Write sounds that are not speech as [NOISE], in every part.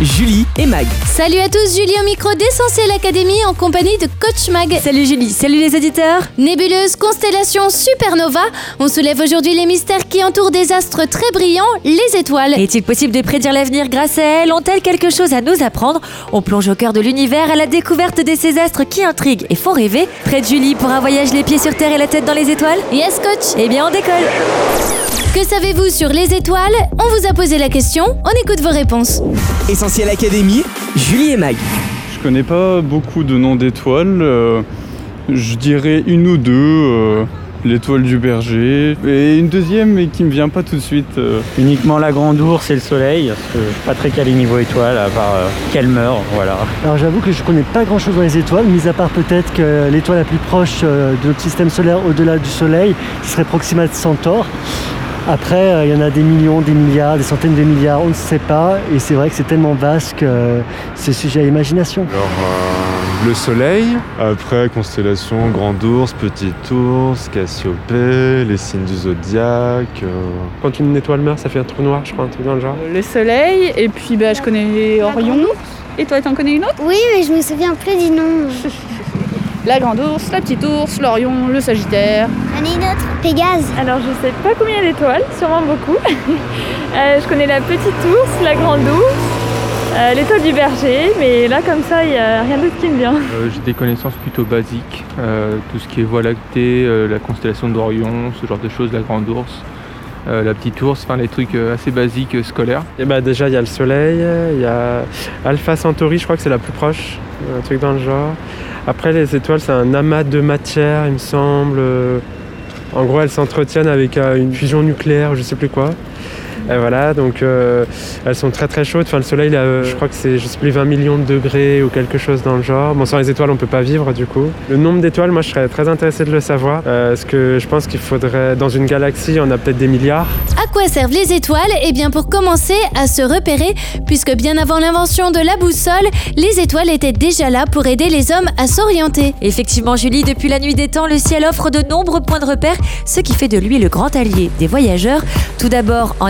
Julie et Mag. Salut à tous, Julie au micro d'Essentiel Académie en compagnie de Coach Mag. Salut Julie, salut les auditeurs Nébuleuse, constellation, supernova, on soulève aujourd'hui les mystères qui entourent des astres très brillants, les étoiles. Est-il possible de prédire l'avenir grâce à elles Ont-elles quelque chose à nous apprendre? On plonge au cœur de l'univers à la découverte de ces astres qui intriguent et font rêver. Près de Julie pour un voyage les pieds sur terre et la tête dans les étoiles? Yes, Coach Eh bien on décolle Que savez-vous sur les étoiles? On vous a posé la question, on écoute vos réponses. Essentiel Académie. Julie et Mag. Je connais pas beaucoup de noms d'étoiles. euh, je dirais une ou deux. euh, L'étoile du berger. Et une deuxième, mais qui me vient pas tout de suite. euh. Uniquement la grande ours et le soleil, parce que je suis pas très calé niveau étoile, à part euh, qu'elle meurt, voilà. Alors j'avoue que je connais pas grand chose dans les étoiles, mis à part peut-être que l'étoile la plus proche euh, de notre système solaire au-delà du Soleil, ce serait Proxima Centaure. Après, euh, il y en a des millions, des milliards, des centaines de milliards, on ne sait pas. Et c'est vrai que c'est tellement vaste que euh, c'est sujet à imagination. Alors, euh, le soleil, après constellation, grand ours, petit ours, Cassiopée, les signes du zodiaque. euh, Quand une étoile meurt, ça fait un trou noir, je crois, un truc dans le genre. Le soleil, et puis bah, je connais Orion. Et toi, t'en connais une autre? Oui, mais je me souviens plus du nom. [LAUGHS] La grande ours, la petite ours, l'Orion, le Sagittaire. J'en ai une autre. Pégase. Alors je sais pas combien d'étoiles, sûrement beaucoup. [LAUGHS] Euh, je connais la petite ours, la grande ours, euh, l'étoile du berger, mais là comme ça il n'y a rien d'autre qui me vient. Euh, J'ai des connaissances plutôt basiques, euh, tout ce qui est Voie lactée, euh, la constellation d'Orion, ce genre de choses, la grande ours, euh, la petite ours, enfin les trucs euh, assez basiques euh, scolaires. Et bah déjà, il y a le soleil, il y a Alpha Centauri, je crois que c'est la plus proche, un truc dans le genre. Après, les étoiles, c'est un amas de matière, il me semble. En gros, elles s'entretiennent avec euh, une fusion nucléaire, je sais plus quoi. Et voilà, donc euh, elles sont très très chaudes. Enfin, le soleil, là, euh, je crois que c'est, je sais plus, 20 millions de degrés ou quelque chose dans le genre. Bon, sans les étoiles, on peut pas vivre du coup. Le nombre d'étoiles, moi, je serais très intéressé de le savoir. Euh, parce que je pense qu'il faudrait, dans une galaxie, on a peut-être des milliards. À quoi servent les étoiles? Eh bien pour commencer à se repérer, puisque bien avant l'invention de la boussole, les étoiles étaient déjà là pour aider les hommes à s'orienter. Effectivement Julie, depuis la nuit des temps, le ciel offre de nombreux points de repère, ce qui fait de lui le grand allié des voyageurs. Tout d'abord en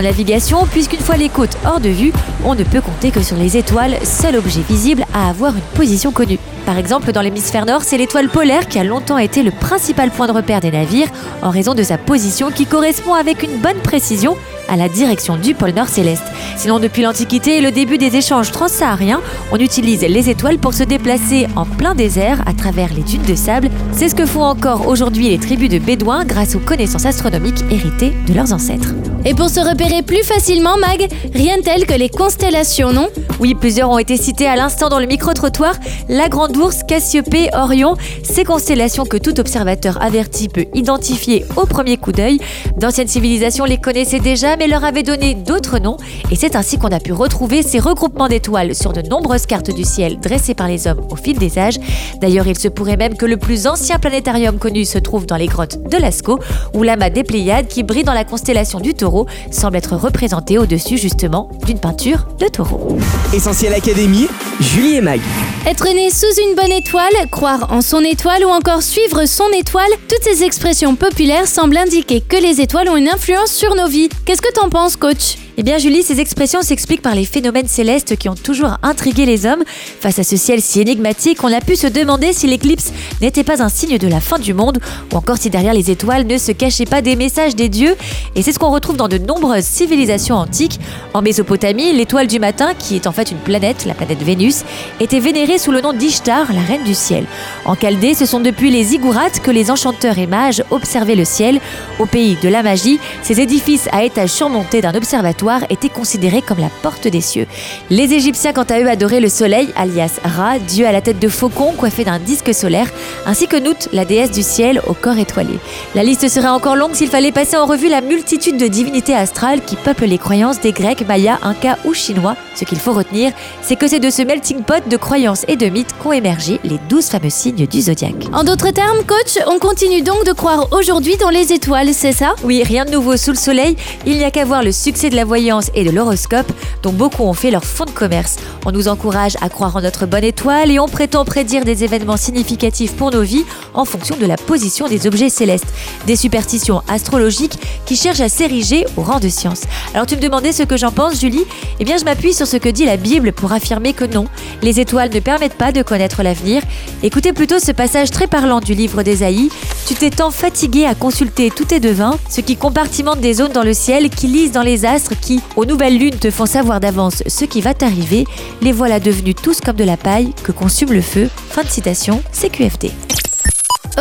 puisqu'une fois les côtes hors de vue, on ne peut compter que sur les étoiles, seul objet visible à avoir une position connue. Par exemple, dans l'hémisphère nord, c'est l'étoile polaire qui a longtemps été le principal point de repère des navires, en raison de sa position qui correspond avec une bonne précision à la direction du pôle Nord céleste. Sinon, depuis l'Antiquité et le début des échanges transsahariens, on utilise les étoiles pour se déplacer en plein désert à travers les dunes de sable. C'est ce que font encore aujourd'hui les tribus de Bédouins grâce aux connaissances astronomiques héritées de leurs ancêtres. Et pour se repérer plus facilement, Mag, rien de tel que les constellations, non? Oui, plusieurs ont été cités à l'instant dans le micro-trottoir. La Grande Ourse, Cassiopée, Orion, ces constellations que tout observateur averti peut identifier au premier coup d'œil. D'anciennes civilisations les connaissaient déjà, mais leur avaient donné d'autres noms. Et c'est ainsi qu'on a pu retrouver ces regroupements d'étoiles sur de nombreuses cartes du ciel dressées par les hommes au fil des âges. D'ailleurs, il se pourrait même que le plus ancien planétarium connu se trouve dans les grottes de Lascaux, où l'amas des Pléiades, qui brille dans la constellation du taureau, semble être représenté au-dessus justement d'une peinture de taureau. Essentiel Académie. Julie et Mag. Être né sous une bonne étoile, croire en son étoile ou encore suivre son étoile, toutes ces expressions populaires semblent indiquer que les étoiles ont une influence sur nos vies. Qu'est-ce que t'en penses, coach? Eh bien Julie, ces expressions s'expliquent par les phénomènes célestes qui ont toujours intrigué les hommes. Face à ce ciel si énigmatique, on a pu se demander si l'éclipse n'était pas un signe de la fin du monde, ou encore si derrière les étoiles ne se cachaient pas des messages des dieux. Et c'est ce qu'on retrouve dans de nombreuses civilisations antiques. En Mésopotamie, l'étoile du matin, qui est en fait une planète, la planète Vénus, était vénérée sous le nom d'Ishtar, la reine du ciel. En Chaldée, ce sont depuis les ziggourats que les enchanteurs et mages observaient le ciel. Au pays de la magie, ces édifices à étages surmontés d'un observatoire étaient considérés comme la porte des cieux. Les Égyptiens, quant à eux, adoraient le soleil, alias Ra, dieu à la tête de faucon coiffé d'un disque solaire, ainsi que Nout, la déesse du ciel au corps étoilé. La liste serait encore longue s'il fallait passer en revue la multitude de divinités astrales qui peuplent les croyances des Grecs, Mayas, Incas ou Chinois. Ce qu'il faut retenir, c'est que c'est de ce melting pot de croyances et de mythes qu'ont émergé les douze fameux signes du zodiaque. En d'autres termes, coach, on continue donc de croire aujourd'hui dans les étoiles, c'est ça? Oui, rien de nouveau sous le soleil, il n'y a qu'à voir le succès de la voyance et de l'horoscope, dont beaucoup ont fait leur fond de commerce. On nous encourage à croire en notre bonne étoile et on prétend prédire des événements significatifs pour nos vies en fonction de la position des objets célestes. Des superstitions astrologiques qui cherchent à s'ériger au rang de science. Alors tu me demandais ce que j'en pense, Julie? Eh bien, je m'appuie sur ce que dit la Bible pour affirmer que non, les étoiles ne permettent pas de connaître l'avenir. Écoutez plutôt ce passage très parlant du livre d'Ésaïe. Tu t'es tant fatigué à consulter tous tes devins, ce qui compartimente des zones dans le ciel, qui lisent dans les astres, qui, aux nouvelles lunes, te font savoir d'avance ce qui va t'arriver. Les voilà devenus tous comme de la paille que consume le feu. Fin de citation, CQFD.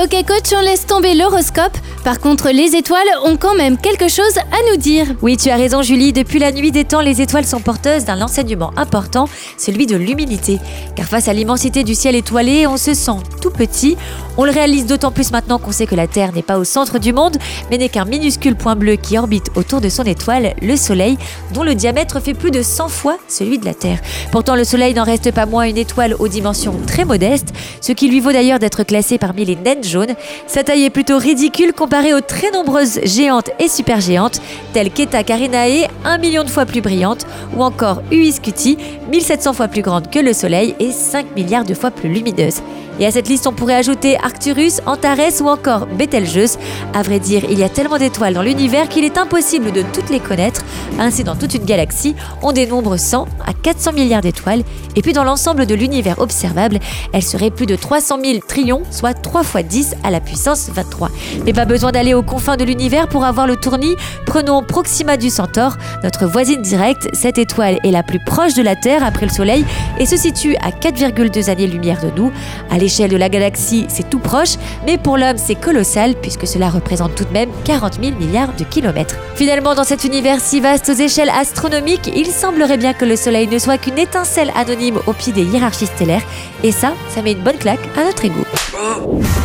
Ok coach, on laisse tomber l'horoscope. Par contre, les étoiles ont quand même quelque chose à nous dire. Oui, tu as raison Julie, depuis la nuit des temps, les étoiles sont porteuses d'un enseignement important, celui de l'humilité. Car face à l'immensité du ciel étoilé, on se sent tout petit. On le réalise d'autant plus maintenant qu'on sait que la Terre n'est pas au centre du monde, mais n'est qu'un minuscule point bleu qui orbite autour de son étoile, le Soleil, dont le diamètre fait plus de 100 fois celui de la Terre. Pourtant, le Soleil n'en reste pas moins une étoile aux dimensions très modestes, ce qui lui vaut d'ailleurs d'être classé parmi les naines Sa taille est plutôt ridicule comparée aux très nombreuses géantes et supergéantes telles qu'Eta Carinae, un million de fois plus brillante, ou encore Uis Cutie, 1700 fois plus grande que le Soleil et 5 milliards de fois plus lumineuse. Et à cette liste, on pourrait ajouter Arcturus, Antares ou encore Betelgeuse. À vrai dire, il y a tellement d'étoiles dans l'univers qu'il est impossible de toutes les connaître. Ainsi, dans toute une galaxie, on dénombre 100 à 400 milliards d'étoiles. Et puis, dans l'ensemble de l'univers observable, elles seraient plus de 300 000 trillions, soit 3 fois 10 à la puissance 23. Mais pas besoin d'aller aux confins de l'univers pour avoir le tournis. Prenons Proxima du Centaure, notre voisine directe. Cette étoile est la plus proche de la Terre après le Soleil et se situe à 4,2 années-lumière de nous. L'échelle de la galaxie, c'est tout proche, mais pour l'homme, c'est colossal puisque cela représente tout de même 40 000 milliards de kilomètres. Finalement, dans cet univers si vaste aux échelles astronomiques, il semblerait bien que le Soleil ne soit qu'une étincelle anonyme au pied des hiérarchies stellaires, et ça, ça met une bonne claque à notre ego.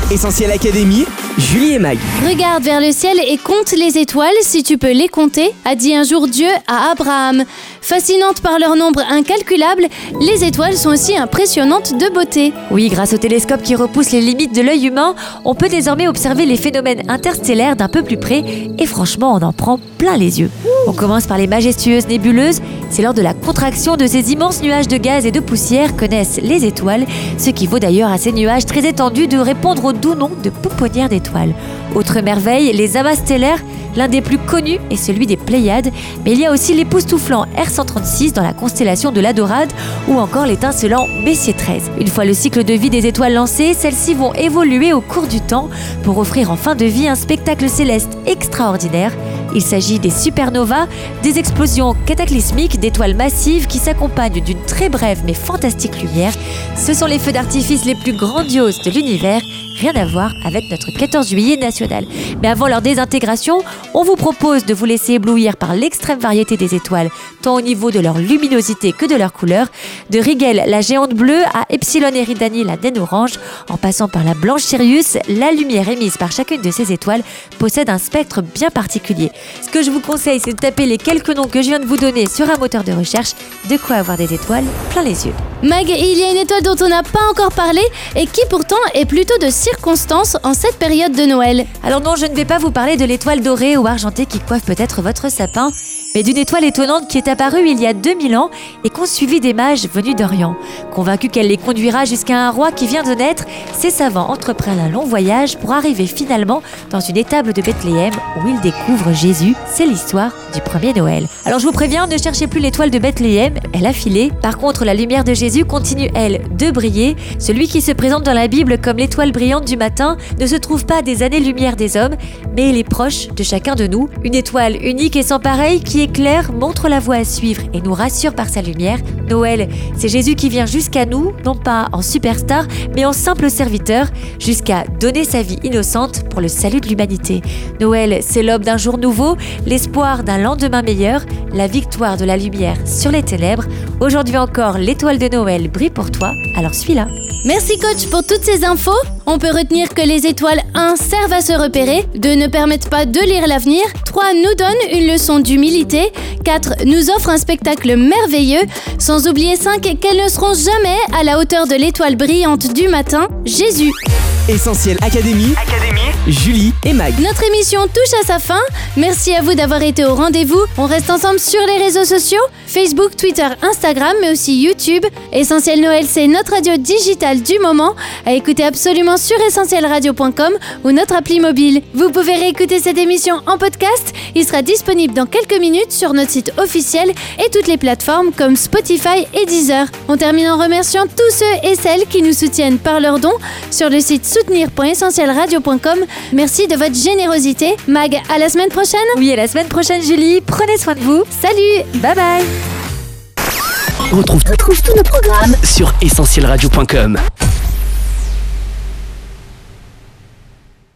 Essentiel Académie, Julie et Mag. Regarde vers le ciel et compte les étoiles si tu peux les compter, a dit un jour Dieu à Abraham. Fascinantes par leur nombre incalculable, les étoiles sont aussi impressionnantes de beauté. Oui, grâce au télescope qui repousse les limites de l'œil humain, on peut désormais observer les phénomènes interstellaires d'un peu plus près et franchement, on en prend plein les yeux. On commence par les majestueuses nébuleuses. C'est lors de la contraction de ces immenses nuages de gaz et de poussière que naissent les étoiles, ce qui vaut d'ailleurs à ces nuages très étendus de répondre au doux nom de pouponnières d'étoiles. Autre merveille, les amas stellaires, l'un des plus connus est celui des Pléiades, mais il y a aussi l'époustouflant R136 dans la constellation de la Dorade ou encore l'étincelant Messier 13. Une fois le cycle de vie des étoiles lancé, celles-ci vont évoluer au cours du temps pour offrir en fin de vie un spectacle céleste extraordinaire. Il s'agit des supernovas, des explosions cataclysmiques d'étoiles massives qui s'accompagnent d'une très brève mais fantastique lumière. Ce sont les feux d'artifice les plus grandioses de l'univers rien à voir avec notre 14 juillet national. Mais avant leur désintégration, on vous propose de vous laisser éblouir par l'extrême variété des étoiles, tant au niveau de leur luminosité que de leur couleur, de Rigel, la géante bleue, à Epsilon Eridani, la naine orange, en passant par la blanche Sirius, la lumière émise par chacune de ces étoiles possède un spectre bien particulier. Ce que je vous conseille, c'est de taper les quelques noms que je viens de vous donner sur un moteur de recherche, de quoi avoir des étoiles plein les yeux. Mag, il y a une étoile dont on n'a pas encore parlé et qui pourtant est plutôt de circonstance en cette période de Noël. Alors non, je ne vais pas vous parler de l'étoile dorée ou argentée qui coiffe peut-être votre sapin, mais d'une étoile étonnante qui est apparue il y a 2000 ans et qu'ont suivi des mages venus d'Orient. Convaincus qu'elle les conduira jusqu'à un roi qui vient de naître, ces savants entreprennent un long voyage pour arriver finalement dans une étable de Bethléem où ils découvrent Jésus. C'est l'histoire du premier Noël. Alors je vous préviens, ne cherchez plus l'étoile de Bethléem, elle a filé. Par contre, la lumière de Jésus continue, elle, de briller. Celui qui se présente dans la Bible comme l'étoile brillante du matin ne se trouve pas des années-lumière des hommes, mais il est proche de chacun de nous. Une étoile unique et sans pareil qui éclaire, montre la voie à suivre et nous rassure par sa lumière. Noël, c'est Jésus qui vient jusqu'à nous, non pas en superstar, mais en simple serviteur, jusqu'à donner sa vie innocente pour le salut de l'humanité. Noël, c'est l'aube d'un jour nouveau, l'espoir d'un lendemain meilleur, la victoire de la lumière sur les ténèbres. Aujourd'hui encore, l'étoile de Noël brille pour toi, alors suis-la. Merci coach pour toutes ces infos. On peut retenir que les étoiles 1 servent à se repérer, 2 ne permettent pas de lire l'avenir, 3 nous donnent une leçon d'humilité, 4 nous offrent un spectacle merveilleux, sans oublier 5 qu'elles ne seront jamais à la hauteur de l'étoile brillante du matin, Jésus. Essentiel Académie. Julie et Mag. Notre émission touche à sa fin. Merci à vous d'avoir été au rendez-vous. On reste ensemble sur les réseaux sociaux Facebook, Twitter, Instagram, mais aussi YouTube. Essentiel Noël, c'est notre radio digitale du moment. À écouter absolument sur essentielradio.com ou notre appli mobile. Vous pouvez réécouter cette émission en podcast. Il sera disponible dans quelques minutes sur notre site officiel et toutes les plateformes comme Spotify et Deezer. On termine en remerciant tous ceux et celles qui nous soutiennent par leurs dons sur le site soutenir.essentielradio.com. Merci de votre générosité. Mag, à la semaine prochaine. Oui, à la semaine prochaine, Julie. Prenez soin de vous. Salut. Bye bye. Retrouve, retrouve tous nos programmes sur essentielradio.com.